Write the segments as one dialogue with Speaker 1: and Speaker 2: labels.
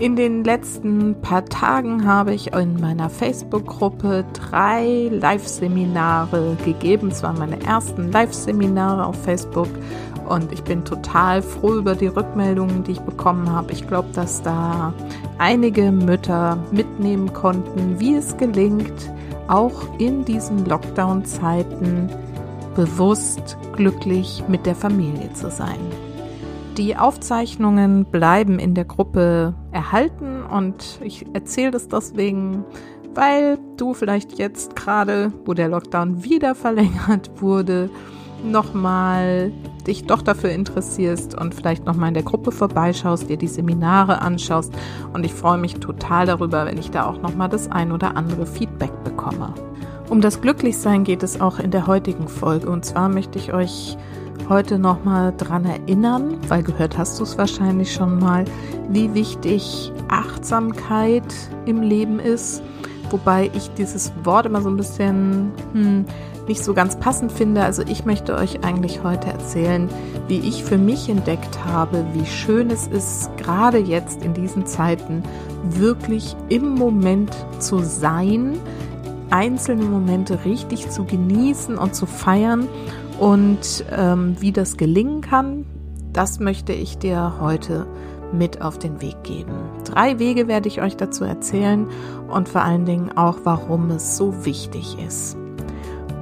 Speaker 1: In den letzten paar Tagen habe ich in meiner Facebook-Gruppe drei Live-Seminare gegeben. Es waren meine ersten Live-Seminare auf Facebook und ich bin total froh über die Rückmeldungen, die ich bekommen habe. Ich glaube, dass da einige Mütter mitnehmen konnten, wie es gelingt, auch in diesen Lockdown-Zeiten bewusst glücklich mit der Familie zu sein. Die Aufzeichnungen bleiben in der Gruppe erhalten und ich erzähle das deswegen, weil du vielleicht jetzt gerade, wo der Lockdown wieder verlängert wurde, nochmal dich doch dafür interessierst und vielleicht nochmal in der Gruppe vorbeischaust, dir die Seminare anschaust. Und ich freue mich total darüber, wenn ich da auch nochmal das ein oder andere Feedback bekomme. Um das Glücklichsein geht es auch in der heutigen Folge. Und zwar möchte ich euch heute nochmal dran erinnern, weil gehört hast du es wahrscheinlich schon mal, wie wichtig Achtsamkeit im Leben ist. Wobei ich dieses Wort immer so ein bisschen hm, nicht so ganz passend finde. Also ich möchte euch eigentlich heute erzählen, wie ich für mich entdeckt habe, wie schön es ist, gerade jetzt in diesen Zeiten wirklich im Moment zu sein, einzelne Momente richtig zu genießen und zu feiern und ähm, wie das gelingen kann, das möchte ich dir heute mit auf den Weg geben. Drei Wege werde ich euch dazu erzählen und vor allen Dingen auch, warum es so wichtig ist.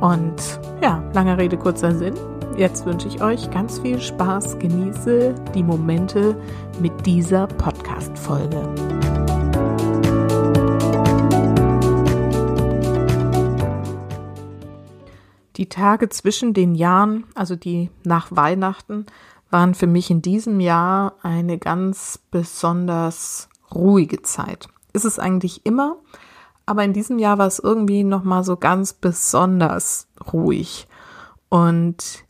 Speaker 1: Und ja, lange Rede, kurzer Sinn. Jetzt wünsche ich euch ganz viel Spaß, genieße die Momente mit dieser Podcast-Folge. Die Tage zwischen den Jahren, also die nach Weihnachten, waren für mich in diesem Jahr eine ganz besonders ruhige Zeit. Ist es eigentlich immer, aber in diesem Jahr war es irgendwie noch mal so ganz besonders ruhig. Und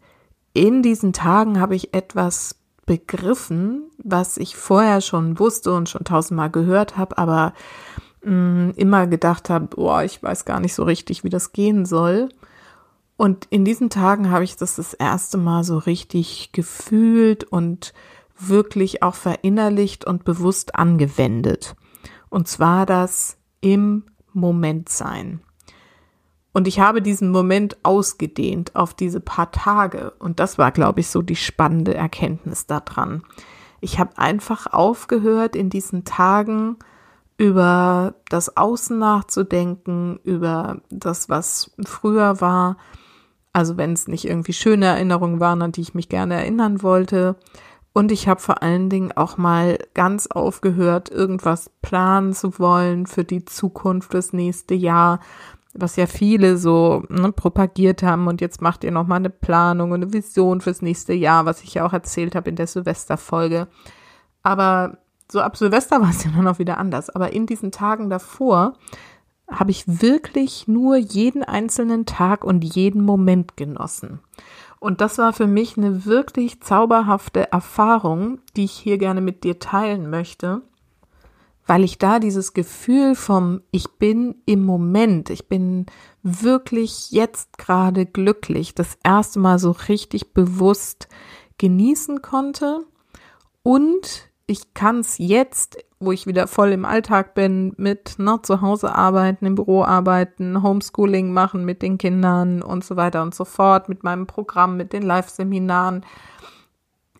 Speaker 1: in diesen Tagen habe ich etwas begriffen, was ich vorher schon wusste und schon tausendmal gehört habe, aber mh, mm, immer gedacht habe, boah, ich weiß gar nicht so richtig, wie das gehen soll. Und in diesen Tagen habe ich das das erste Mal so richtig gefühlt und wirklich auch verinnerlicht und bewusst angewendet. Und zwar das im Moment sein. Und ich habe diesen Moment ausgedehnt auf diese paar Tage. Und das war, glaube ich, so die spannende Erkenntnis daran. Ich habe einfach aufgehört, in diesen Tagen über das Außen nachzudenken, über das, was früher war, also wenn es nicht irgendwie schöne Erinnerungen waren, an die ich mich gerne erinnern wollte. Und ich habe vor allen Dingen auch mal ganz aufgehört, irgendwas planen zu wollen für die Zukunft, das nächste Jahr, was ja viele so ne, propagiert haben. Und jetzt macht ihr noch mal eine Planung und eine Vision fürs nächste Jahr, was ich ja auch erzählt habe in der Silvesterfolge. Aber so ab Silvester war es ja dann auch wieder anders. Aber in diesen Tagen davor habe ich wirklich nur jeden einzelnen Tag und jeden Moment genossen. Und das war für mich eine wirklich zauberhafte Erfahrung, die ich hier gerne mit dir teilen möchte, weil ich da dieses Gefühl vom Ich bin im Moment, ich bin wirklich jetzt gerade glücklich, das erste Mal so richtig bewusst genießen konnte und ich kann es jetzt wo ich wieder voll im Alltag bin, mit ne, zu Hause arbeiten, im Büro arbeiten, Homeschooling machen mit den Kindern und so weiter und so fort, mit meinem Programm, mit den Live-Seminaren,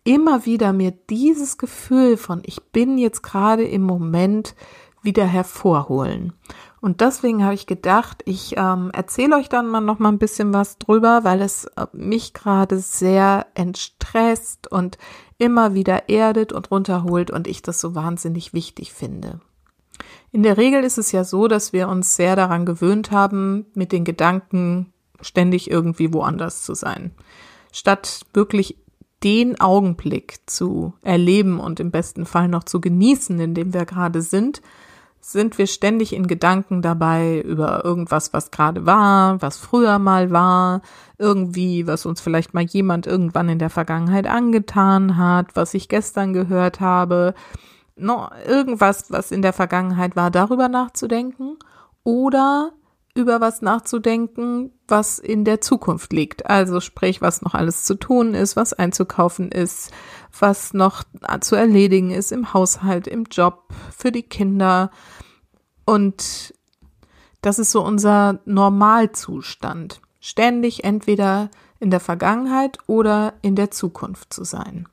Speaker 1: immer wieder mir dieses Gefühl von, ich bin jetzt gerade im Moment wieder hervorholen. Und deswegen habe ich gedacht, ich ähm, erzähle euch dann mal noch mal ein bisschen was drüber, weil es äh, mich gerade sehr entstresst und immer wieder erdet und runterholt und ich das so wahnsinnig wichtig finde. In der Regel ist es ja so, dass wir uns sehr daran gewöhnt haben, mit den Gedanken ständig irgendwie woanders zu sein. Statt wirklich den Augenblick zu erleben und im besten Fall noch zu genießen, in dem wir gerade sind, sind wir ständig in Gedanken dabei über irgendwas, was gerade war, was früher mal war, irgendwie, was uns vielleicht mal jemand irgendwann in der Vergangenheit angetan hat, was ich gestern gehört habe, no, irgendwas, was in der Vergangenheit war, darüber nachzudenken oder über was nachzudenken, was in der Zukunft liegt. Also sprich, was noch alles zu tun ist, was einzukaufen ist, was noch zu erledigen ist im Haushalt, im Job, für die Kinder. Und das ist so unser Normalzustand. Ständig entweder in der Vergangenheit oder in der Zukunft zu sein.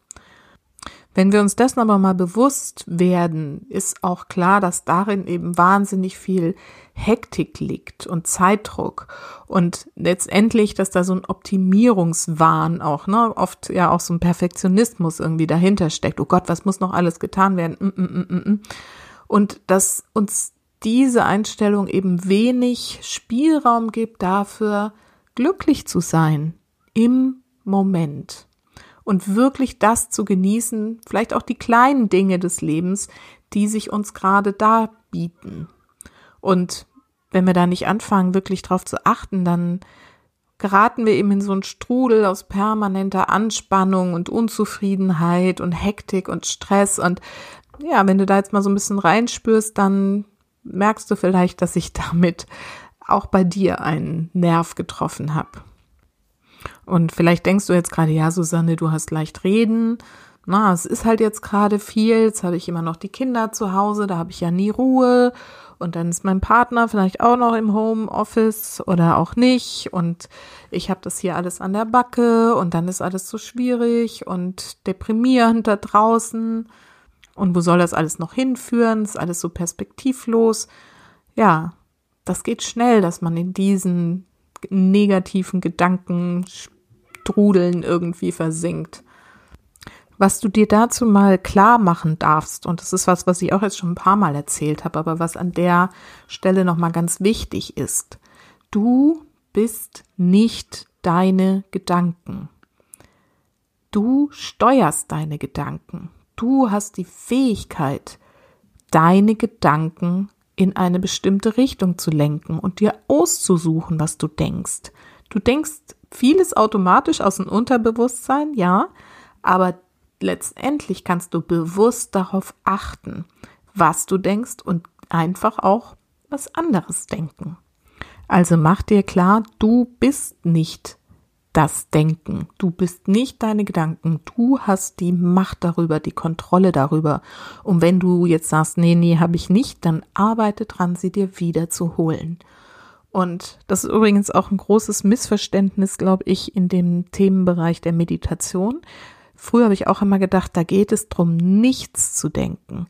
Speaker 1: Wenn wir uns dessen aber mal bewusst werden, ist auch klar, dass darin eben wahnsinnig viel Hektik liegt und Zeitdruck und letztendlich, dass da so ein Optimierungswahn auch, ne, oft ja auch so ein Perfektionismus irgendwie dahinter steckt. Oh Gott, was muss noch alles getan werden? Mm, mm, mm, und dass uns diese Einstellung eben wenig Spielraum gibt dafür, glücklich zu sein im Moment und wirklich das zu genießen, vielleicht auch die kleinen Dinge des Lebens, die sich uns gerade da bieten. Und wenn wir da nicht anfangen, wirklich drauf zu achten, dann geraten wir eben in so einen Strudel aus permanenter Anspannung und Unzufriedenheit und Hektik und Stress. Und ja, wenn du da jetzt mal so ein bisschen reinspürst, dann merkst du vielleicht, dass ich damit auch bei dir einen Nerv getroffen habe. Und vielleicht denkst du jetzt gerade, ja, Susanne, du hast leicht reden. Na, es ist halt jetzt gerade viel. Jetzt habe ich immer noch die Kinder zu Hause, da habe ich ja nie Ruhe. Und dann ist mein Partner vielleicht auch noch im Homeoffice oder auch nicht. Und ich habe das hier alles an der Backe und dann ist alles so schwierig und deprimierend da draußen. Und wo soll das alles noch hinführen? Ist alles so perspektivlos. Ja, das geht schnell, dass man in diesen negativen Gedanken Strudeln irgendwie versinkt. Was du dir dazu mal klar machen darfst, und das ist was, was ich auch jetzt schon ein paar Mal erzählt habe, aber was an der Stelle nochmal ganz wichtig ist. Du bist nicht deine Gedanken. Du steuerst deine Gedanken. Du hast die Fähigkeit, deine Gedanken in eine bestimmte Richtung zu lenken und dir auszusuchen, was du denkst. Du denkst vieles automatisch aus dem Unterbewusstsein, ja, aber letztendlich kannst du bewusst darauf achten, was du denkst und einfach auch was anderes denken. Also mach dir klar, du bist nicht das Denken. Du bist nicht deine Gedanken. Du hast die Macht darüber, die Kontrolle darüber. Und wenn du jetzt sagst, nee, nee, habe ich nicht, dann arbeite dran, sie dir wieder zu holen. Und das ist übrigens auch ein großes Missverständnis, glaube ich, in dem Themenbereich der Meditation. Früher habe ich auch immer gedacht, da geht es darum, nichts zu denken.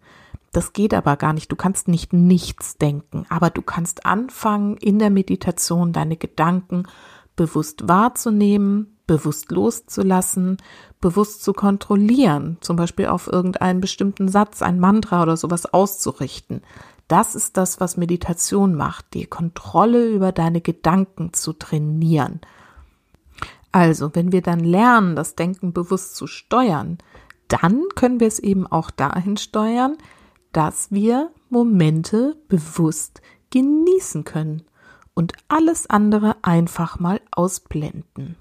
Speaker 1: Das geht aber gar nicht. Du kannst nicht nichts denken, aber du kannst anfangen, in der Meditation deine Gedanken bewusst wahrzunehmen, bewusst loszulassen, bewusst zu kontrollieren, zum Beispiel auf irgendeinen bestimmten Satz, ein Mantra oder sowas auszurichten. Das ist das, was Meditation macht, die Kontrolle über deine Gedanken zu trainieren. Also, wenn wir dann lernen, das Denken bewusst zu steuern, dann können wir es eben auch dahin steuern, dass wir Momente bewusst genießen können und alles andere einfach mal ausblenden.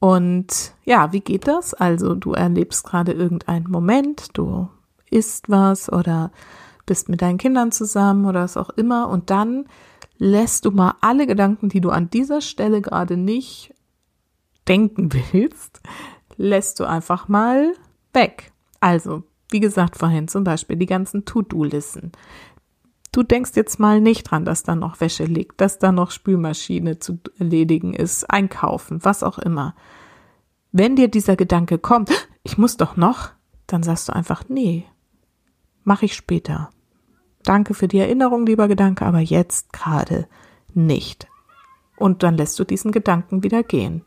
Speaker 1: Und ja, wie geht das? Also du erlebst gerade irgendeinen Moment, du isst was oder bist mit deinen Kindern zusammen oder was auch immer und dann lässt du mal alle Gedanken, die du an dieser Stelle gerade nicht denken willst, lässt du einfach mal weg. Also, wie gesagt vorhin zum Beispiel die ganzen To-Do-Listen. Du denkst jetzt mal nicht dran, dass da noch Wäsche liegt, dass da noch Spülmaschine zu erledigen ist, einkaufen, was auch immer. Wenn dir dieser Gedanke kommt, ich muss doch noch, dann sagst du einfach, nee, mache ich später. Danke für die Erinnerung, lieber Gedanke, aber jetzt gerade nicht. Und dann lässt du diesen Gedanken wieder gehen.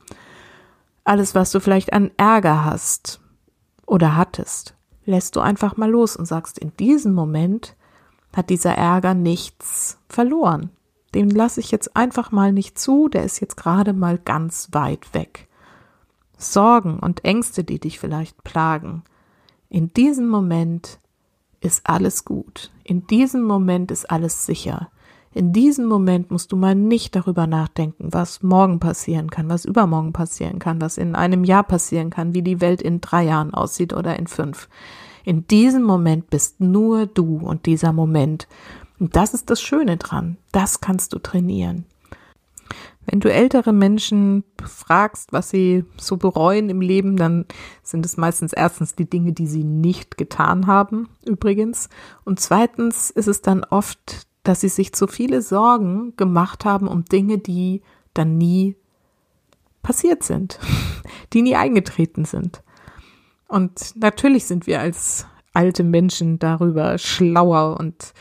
Speaker 1: Alles, was du vielleicht an Ärger hast oder hattest, lässt du einfach mal los und sagst, in diesem Moment hat dieser Ärger nichts verloren. Den lasse ich jetzt einfach mal nicht zu, der ist jetzt gerade mal ganz weit weg. Sorgen und Ängste, die dich vielleicht plagen, in diesem Moment ist alles gut. In diesem Moment ist alles sicher. In diesem Moment musst du mal nicht darüber nachdenken, was morgen passieren kann, was übermorgen passieren kann, was in einem Jahr passieren kann, wie die Welt in drei Jahren aussieht oder in fünf. In diesem Moment bist nur du und dieser Moment. Und das ist das Schöne dran. Das kannst du trainieren. Wenn du ältere Menschen fragst, was sie so bereuen im Leben, dann sind es meistens erstens die Dinge, die sie nicht getan haben, übrigens. Und zweitens ist es dann oft dass sie sich zu viele Sorgen gemacht haben um Dinge, die dann nie passiert sind, die nie eingetreten sind. Und natürlich sind wir als alte Menschen darüber schlauer und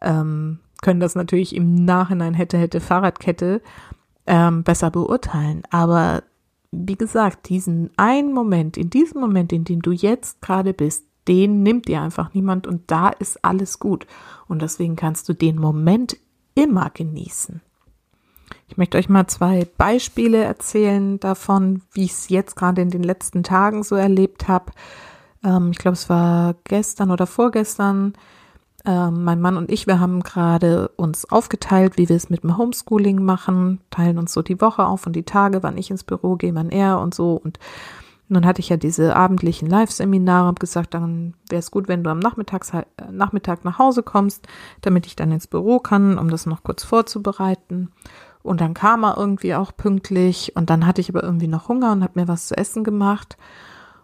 Speaker 1: ähm, können das natürlich im Nachhinein hätte, hätte Fahrradkette ähm, besser beurteilen. Aber wie gesagt, diesen einen Moment, in diesem Moment, in dem du jetzt gerade bist, den nimmt dir einfach niemand und da ist alles gut. Und deswegen kannst du den Moment immer genießen. Ich möchte euch mal zwei Beispiele erzählen davon, wie ich es jetzt gerade in den letzten Tagen so erlebt habe. Ähm, ich glaube, es war gestern oder vorgestern. Ähm, mein Mann und ich, wir haben gerade uns aufgeteilt, wie wir es mit dem Homeschooling machen, teilen uns so die Woche auf und die Tage, wann ich ins Büro gehe, wann er und so. Und dann hatte ich ja diese abendlichen Live-Seminare und gesagt, dann wäre es gut, wenn du am Nachmittags, äh, Nachmittag nach Hause kommst, damit ich dann ins Büro kann, um das noch kurz vorzubereiten. Und dann kam er irgendwie auch pünktlich und dann hatte ich aber irgendwie noch Hunger und habe mir was zu essen gemacht.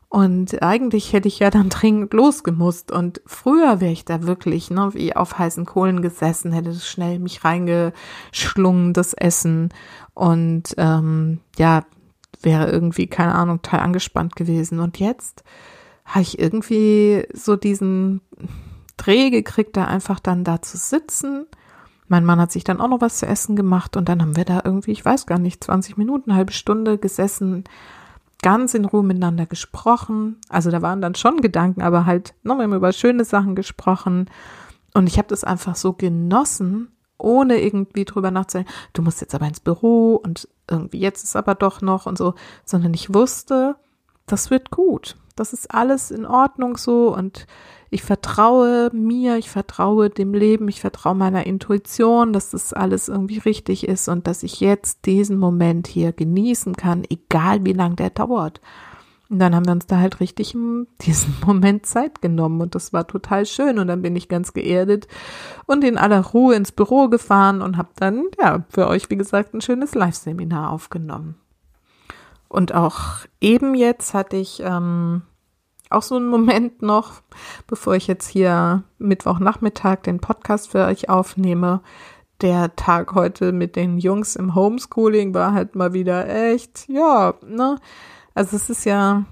Speaker 1: Und eigentlich hätte ich ja dann dringend losgemusst. Und früher wäre ich da wirklich, ne, wie auf heißen Kohlen gesessen, hätte schnell mich reingeschlungen, das Essen. Und ähm, ja, wäre irgendwie, keine Ahnung, total angespannt gewesen. Und jetzt habe ich irgendwie so diesen Dreh gekriegt, da einfach dann da zu sitzen. Mein Mann hat sich dann auch noch was zu essen gemacht und dann haben wir da irgendwie, ich weiß gar nicht, 20 Minuten, halbe Stunde gesessen, ganz in Ruhe miteinander gesprochen. Also da waren dann schon Gedanken, aber halt, ne, wir über schöne Sachen gesprochen. Und ich habe das einfach so genossen, ohne irgendwie drüber nachzudenken, du musst jetzt aber ins Büro und irgendwie jetzt ist aber doch noch und so, sondern ich wusste, das wird gut. Das ist alles in Ordnung so und ich vertraue mir, ich vertraue dem Leben, ich vertraue meiner Intuition, dass das alles irgendwie richtig ist und dass ich jetzt diesen Moment hier genießen kann, egal wie lang der dauert. Und dann haben wir uns da halt richtig in diesem Moment Zeit genommen und das war total schön. Und dann bin ich ganz geerdet und in aller Ruhe ins Büro gefahren und habe dann, ja, für euch, wie gesagt, ein schönes Live-Seminar aufgenommen. Und auch eben jetzt hatte ich ähm, auch so einen Moment noch, bevor ich jetzt hier Mittwochnachmittag den Podcast für euch aufnehme. Der Tag heute mit den Jungs im Homeschooling war halt mal wieder echt, ja, ne? Also es ist ja,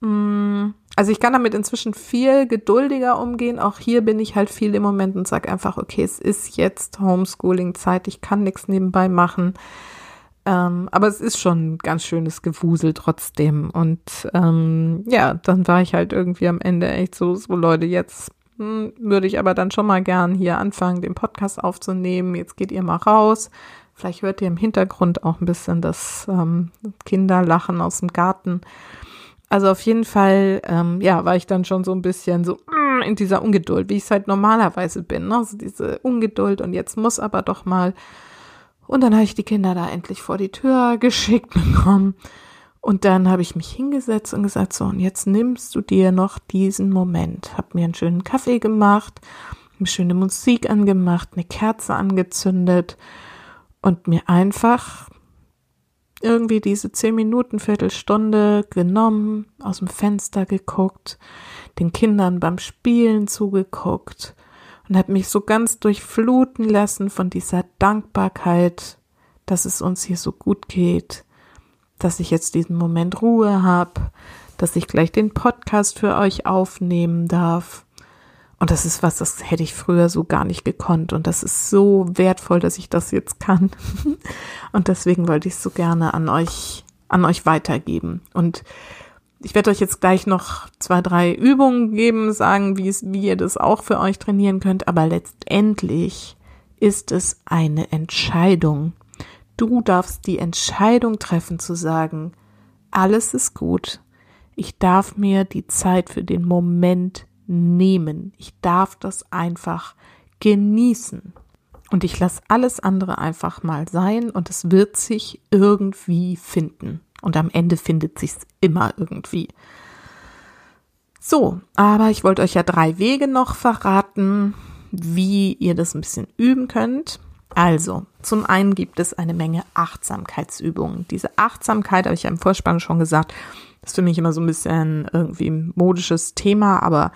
Speaker 1: mh, mm, also ich kann damit inzwischen viel geduldiger umgehen. Auch hier bin ich halt viel im Moment und sage einfach, okay, es ist jetzt Homeschooling-Zeit, ich kann nichts nebenbei machen. Ähm, aber es ist schon ein ganz schönes Gewusel trotzdem. Und ähm, ja, dann war ich halt irgendwie am Ende echt so, so Leute, jetzt hm, würde ich aber dann schon mal gern hier anfangen, den Podcast aufzunehmen. Jetzt geht ihr mal raus, Vielleicht hört ihr im Hintergrund auch ein bisschen das ähm, Kinderlachen aus dem Garten. Also auf jeden Fall, ähm, ja, war ich dann schon so ein bisschen so mm, in dieser Ungeduld, wie ich es halt normalerweise bin. Ne? Also diese Ungeduld und jetzt muss aber doch mal. Und dann habe ich die Kinder da endlich vor die Tür geschickt bekommen. Und dann habe ich mich hingesetzt und gesagt, so, und jetzt nimmst du dir noch diesen Moment. Hab mir einen schönen Kaffee gemacht, eine schöne Musik angemacht, eine Kerze angezündet und mir einfach irgendwie diese zehn Minuten, Viertelstunde genommen, aus dem Fenster geguckt, den Kindern beim Spielen zugeguckt und habe mich so ganz durchfluten lassen von dieser Dankbarkeit, dass es uns hier so gut geht, dass ich jetzt diesen Moment Ruhe habe, dass ich gleich den Podcast für euch aufnehmen darf und das ist was, das hätte ich früher so gar nicht gekonnt. Und das ist so wertvoll, dass ich das jetzt kann. Und deswegen wollte ich es so gerne an euch, an euch weitergeben. Und ich werde euch jetzt gleich noch zwei, drei Übungen geben, sagen, wie ihr das auch für euch trainieren könnt. Aber letztendlich ist es eine Entscheidung. Du darfst die Entscheidung treffen zu sagen, alles ist gut. Ich darf mir die Zeit für den Moment nehmen. Ich darf das einfach genießen. Und ich lasse alles andere einfach mal sein und es wird sich irgendwie finden. Und am Ende findet sich's immer irgendwie. So, aber ich wollte euch ja drei Wege noch verraten, wie ihr das ein bisschen üben könnt. Also, zum einen gibt es eine Menge Achtsamkeitsübungen. Diese Achtsamkeit, habe ich ja im Vorspann schon gesagt, ist für mich immer so ein bisschen irgendwie ein modisches Thema, aber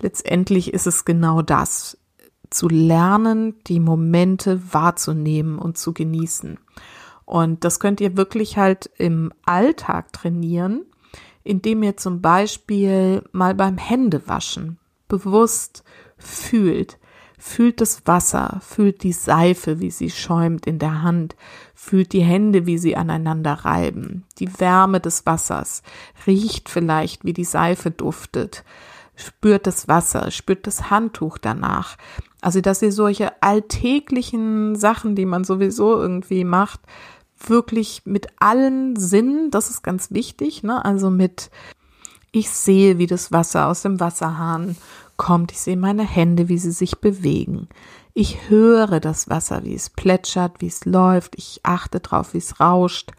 Speaker 1: letztendlich ist es genau das, zu lernen, die Momente wahrzunehmen und zu genießen. Und das könnt ihr wirklich halt im Alltag trainieren, indem ihr zum Beispiel mal beim Händewaschen bewusst fühlt, fühlt das Wasser, fühlt die Seife, wie sie schäumt in der Hand, fühlt die Hände, wie sie aneinander reiben, die Wärme des Wassers, riecht vielleicht, wie die Seife duftet, spürt das Wasser, spürt das Handtuch danach. Also, dass ihr solche alltäglichen Sachen, die man sowieso irgendwie macht, wirklich mit allen Sinnen, das ist ganz wichtig, ne? Also mit ich sehe, wie das Wasser aus dem Wasserhahn kommt. Ich sehe meine Hände, wie sie sich bewegen. Ich höre das Wasser, wie es plätschert, wie es läuft. Ich achte drauf, wie es rauscht.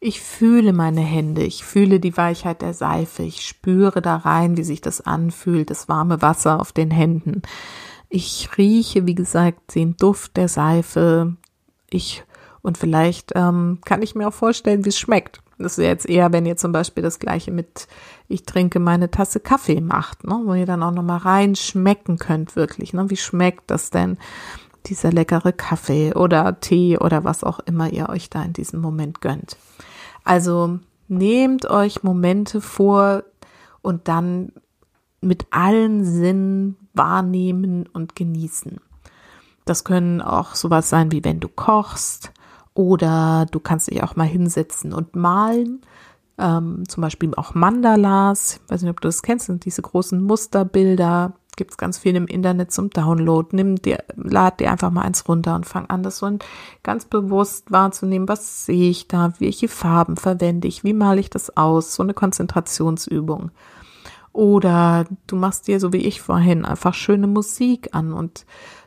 Speaker 1: Ich fühle meine Hände. Ich fühle die Weichheit der Seife. Ich spüre da rein, wie sich das anfühlt, das warme Wasser auf den Händen. Ich rieche, wie gesagt, den Duft der Seife. Ich und vielleicht ähm, kann ich mir auch vorstellen, wie es schmeckt. Das ist jetzt eher, wenn ihr zum Beispiel das gleiche mit ich trinke meine Tasse Kaffee macht, ne, wo ihr dann auch nochmal rein schmecken könnt, wirklich. Ne, wie schmeckt das denn, dieser leckere Kaffee oder Tee oder was auch immer ihr euch da in diesem Moment gönnt. Also nehmt euch Momente vor und dann mit allen Sinnen wahrnehmen und genießen. Das können auch sowas sein, wie wenn du kochst, oder du kannst dich auch mal hinsetzen und malen. Ähm, zum Beispiel auch Mandalas. Ich weiß nicht, ob du das kennst, sind diese großen Musterbilder. Gibt es ganz viel im Internet zum Download. Nimm dir, lad dir einfach mal eins runter und fang an, das so ganz bewusst wahrzunehmen. Was sehe ich da? Welche Farben verwende ich? Wie male ich das aus? So eine Konzentrationsübung. Oder du machst dir, so wie ich vorhin, einfach schöne Musik an und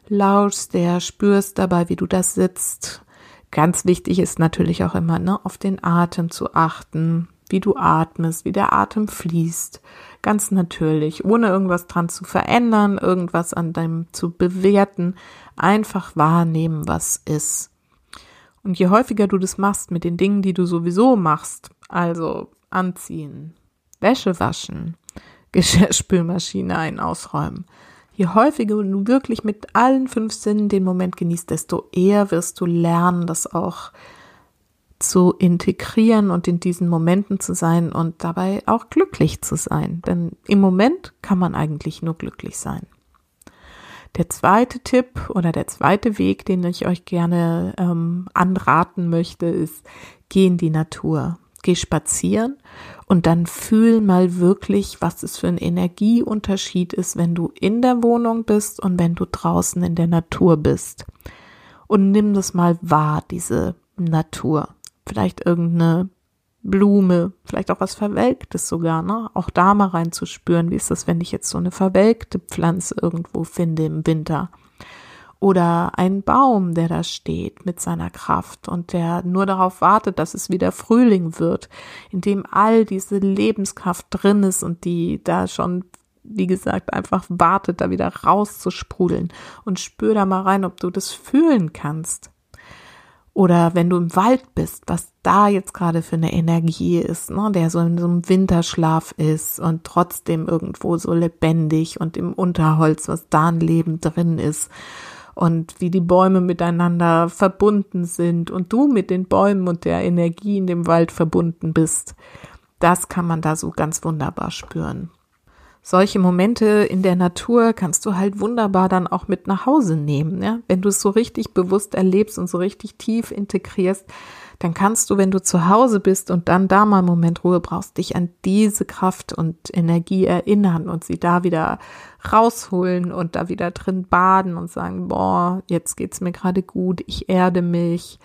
Speaker 1: lauschst der, spürst dabei, wie du da sitzt Ganz wichtig ist natürlich auch immer, ne, auf den Atem zu achten, wie du atmest, wie der Atem fließt. Ganz natürlich, ohne irgendwas dran zu verändern, irgendwas an deinem zu bewerten. Einfach wahrnehmen, was ist. Und je häufiger du das machst mit den Dingen, die du sowieso machst, also anziehen, Wäsche waschen, Geschirrspülmaschine ein ausräumen, Je häufiger du wirklich mit allen fünf Sinnen den Moment genießt, desto eher wirst du lernen, das auch zu integrieren und in diesen Momenten zu sein und dabei auch glücklich zu sein. Denn im Moment kann man eigentlich nur glücklich sein. Der zweite Tipp oder der zweite Weg, den ich euch gerne ähm, anraten möchte, ist, geh in die Natur geh spazieren und dann fühl mal wirklich, was es für ein Energieunterschied ist, wenn du in der Wohnung bist und wenn du draußen in der Natur bist. Und nimm das mal wahr, diese Natur. Vielleicht irgendeine Blume, vielleicht auch was Verwelktes sogar, ne? Auch da mal reinzuspüren, wie ist das, wenn ich jetzt so eine verwelkte Pflanze irgendwo finde im Winter? Oder ein Baum, der da steht mit seiner Kraft und der nur darauf wartet, dass es wieder Frühling wird, in dem all diese Lebenskraft drin ist und die da schon, wie gesagt, einfach wartet, da wieder rauszusprudeln. Und spür da mal rein, ob du das fühlen kannst. Oder wenn du im Wald bist, was da jetzt gerade für eine Energie ist, ne, der so in so einem Winterschlaf ist und trotzdem irgendwo so lebendig und im Unterholz, was da ein Leben drin ist und wie die Bäume miteinander verbunden sind und du mit den Bäumen und der Energie in dem Wald verbunden bist. Das kann man da so ganz wunderbar spüren. Solche Momente in der Natur kannst du halt wunderbar dann auch mit nach Hause nehmen. Ja? Wenn du es so richtig bewusst erlebst und so richtig tief integrierst, dann kannst du, wenn du zu Hause bist und dann da mal einen Moment Ruhe brauchst, dich an diese Kraft und Energie erinnern und sie da wieder rausholen und da wieder drin baden und sagen, boah, jetzt geht's mir gerade gut, ich erde mich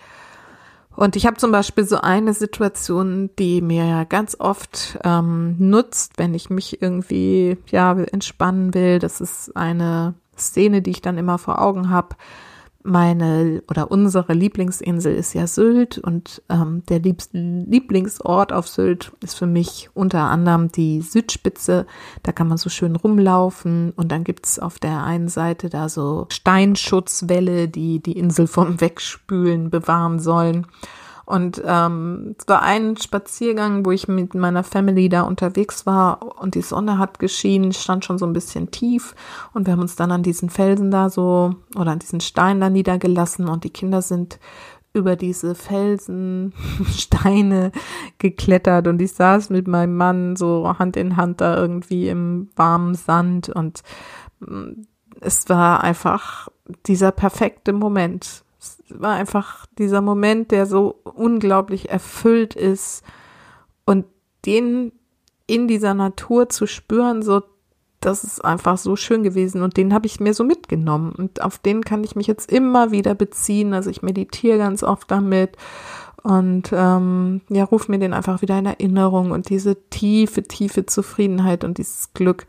Speaker 1: Und ich habe zum Beispiel so eine Situation, die mir ganz oft ähm, nutzt, wenn ich mich irgendwie ja entspannen will. Das ist eine Szene, die ich dann immer vor Augen habe meine oder unsere Lieblingsinsel ist ja Sylt und ähm, der Lieblingsort auf Sylt ist für mich unter anderem die Südspitze. Da kann man so schön rumlaufen und dann gibt's auf der einen Seite da so Steinschutzwälle, die die Insel vom Wegspülen bewahren sollen. Und ähm, es war ein Spaziergang, wo ich mit meiner Family da unterwegs war und die Sonne hat geschienen, stand schon so ein bisschen tief und wir haben uns dann an diesen Felsen da so oder an diesen Steinen da niedergelassen und die Kinder sind über diese Felsen, Steine geklettert und ich saß mit meinem Mann so Hand in Hand da irgendwie im warmen Sand und mm, es war einfach dieser perfekte Moment war einfach dieser Moment, der so unglaublich erfüllt ist. Und den in dieser Natur zu spüren, so das ist einfach so schön gewesen. Und den habe ich mir so mitgenommen. Und auf den kann ich mich jetzt immer wieder beziehen. Also ich meditiere ganz oft damit. Und ähm, ja, ruf mir den einfach wieder in Erinnerung. Und diese tiefe, tiefe Zufriedenheit und dieses Glück.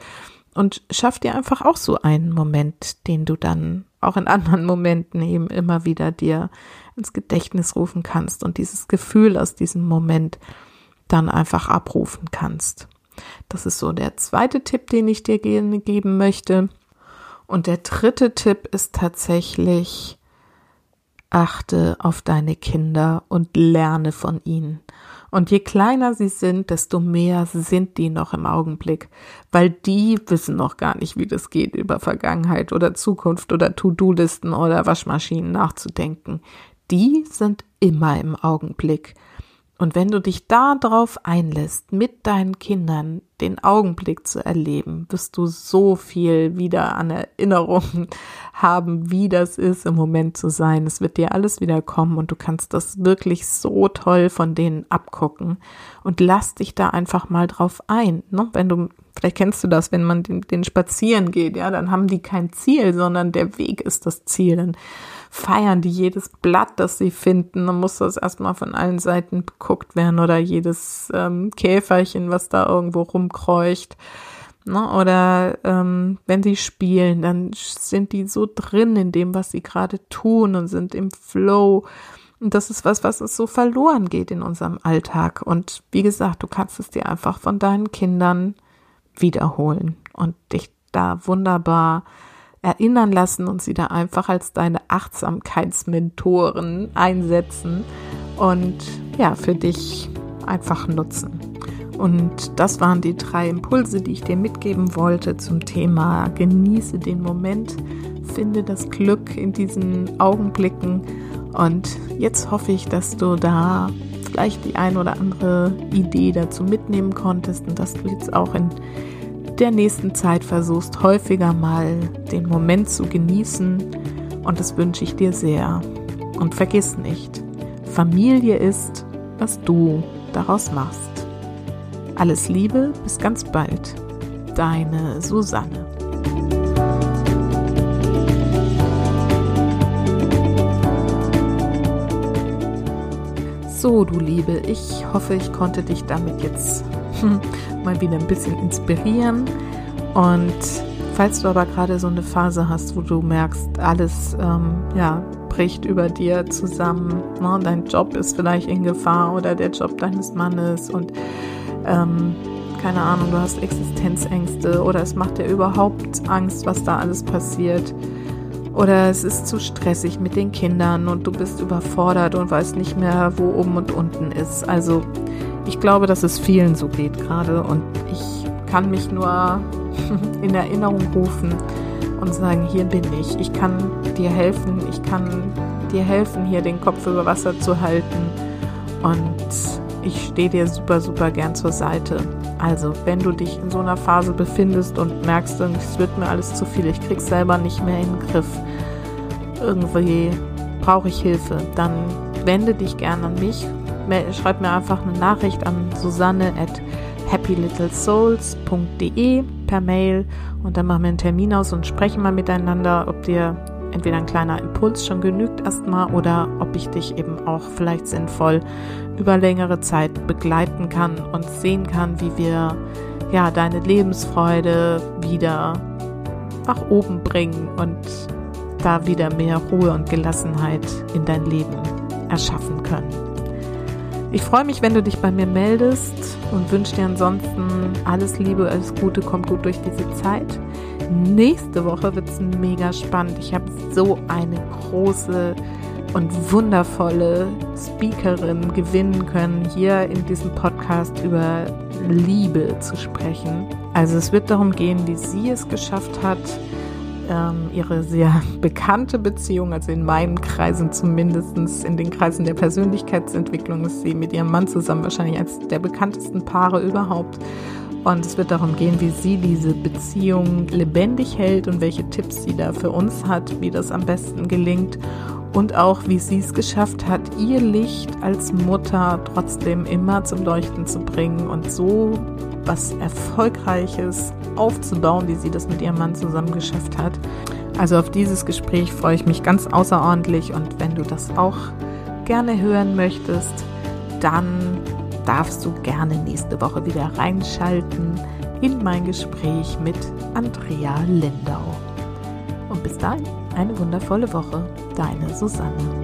Speaker 1: Und schaff dir einfach auch so einen Moment, den du dann auch in anderen Momenten eben immer wieder dir ins Gedächtnis rufen kannst und dieses Gefühl aus diesem Moment dann einfach abrufen kannst. Das ist so der zweite Tipp, den ich dir geben möchte. Und der dritte Tipp ist tatsächlich, achte auf deine Kinder und lerne von ihnen. Und je kleiner sie sind, desto mehr sind die noch im Augenblick, weil die wissen noch gar nicht, wie das geht, über Vergangenheit oder Zukunft oder To-Do-Listen oder Waschmaschinen nachzudenken. Die sind immer im Augenblick. Und wenn du dich darauf einlässt, mit deinen Kindern den Augenblick zu erleben, wirst du so viel wieder an Erinnerungen haben, wie das ist, im Moment zu sein. Es wird dir alles wieder kommen und du kannst das wirklich so toll von denen abgucken und lass dich da einfach mal drauf ein. Ne? Wenn du, vielleicht kennst du das, wenn man den, den spazieren geht, ja, dann haben die kein Ziel, sondern der Weg ist das Ziel. Dann feiern die jedes Blatt, das sie finden. Dann muss das erstmal von allen Seiten geguckt werden oder jedes ähm, Käferchen, was da irgendwo rumkreucht. Ne? Oder ähm, wenn sie spielen, dann sind die so drin in dem, was sie gerade tun und sind im Flow. Und das ist was, was es so verloren geht in unserem Alltag. Und wie gesagt, du kannst es dir einfach von deinen Kindern wiederholen und dich da wunderbar erinnern lassen und sie da einfach als deine Achtsamkeitsmentoren einsetzen und ja, für dich einfach nutzen. Und das waren die drei Impulse, die ich dir mitgeben wollte zum Thema genieße den Moment, finde das Glück in diesen Augenblicken und jetzt hoffe ich, dass du da vielleicht die ein oder andere Idee dazu mitnehmen konntest und dass du jetzt auch in der nächsten Zeit versuchst, häufiger mal den Moment zu genießen. Und das wünsche ich dir sehr. Und vergiss nicht, Familie ist, was du daraus machst. Alles Liebe, bis ganz bald. Deine Susanne. So, du Liebe, ich hoffe, ich konnte dich damit jetzt mal wieder ein bisschen inspirieren. Und falls du aber gerade so eine Phase hast, wo du merkst, alles ähm, ja, bricht über dir zusammen, ne? dein Job ist vielleicht in Gefahr oder der Job deines Mannes und ähm, keine Ahnung, du hast Existenzängste oder es macht dir überhaupt Angst, was da alles passiert. Oder es ist zu stressig mit den Kindern und du bist überfordert und weißt nicht mehr, wo oben und unten ist. Also ich glaube, dass es vielen so geht gerade und ich kann mich nur in Erinnerung rufen und sagen, hier bin ich, ich kann dir helfen, ich kann dir helfen, hier den Kopf über Wasser zu halten und ich stehe dir super, super gern zur Seite. Also, wenn du dich in so einer Phase befindest und merkst, es wird mir alles zu viel, ich krieg's selber nicht mehr in den Griff, irgendwie brauche ich Hilfe, dann wende dich gern an mich. Schreib mir einfach eine Nachricht an susanne at happylittlesouls.de per Mail und dann machen wir einen Termin aus und sprechen mal miteinander, ob dir entweder ein kleiner Impuls schon genügt erstmal oder ob ich dich eben auch vielleicht sinnvoll über längere Zeit begleiten kann und sehen kann, wie wir ja deine Lebensfreude wieder nach oben bringen und da wieder mehr Ruhe und Gelassenheit in dein Leben erschaffen können. Ich freue mich, wenn du dich bei mir meldest und wünsche dir ansonsten alles Liebe, alles Gute, kommt gut durch diese Zeit. Nächste Woche wird es mega spannend. Ich habe so eine große und wundervolle Speakerin gewinnen können, hier in diesem Podcast über Liebe zu sprechen. Also es wird darum gehen, wie sie es geschafft hat, ähm, ihre sehr bekannte Beziehung, also in meinen Kreisen zumindest, in den Kreisen der Persönlichkeitsentwicklung ist sie mit ihrem Mann zusammen wahrscheinlich als der bekanntesten Paare überhaupt. Und es wird darum gehen, wie sie diese Beziehung lebendig hält und welche Tipps sie da für uns hat, wie das am besten gelingt und auch wie sie es geschafft hat, ihr Licht als Mutter trotzdem immer zum Leuchten zu bringen und so was Erfolgreiches aufzubauen, wie sie das mit ihrem Mann zusammen geschafft hat. Also auf dieses Gespräch freue ich mich ganz außerordentlich und wenn du das auch gerne hören möchtest, dann darfst du gerne nächste Woche wieder reinschalten in mein Gespräch mit Andrea Lindau. Und bis dahin eine wundervolle Woche. Deine Susanne.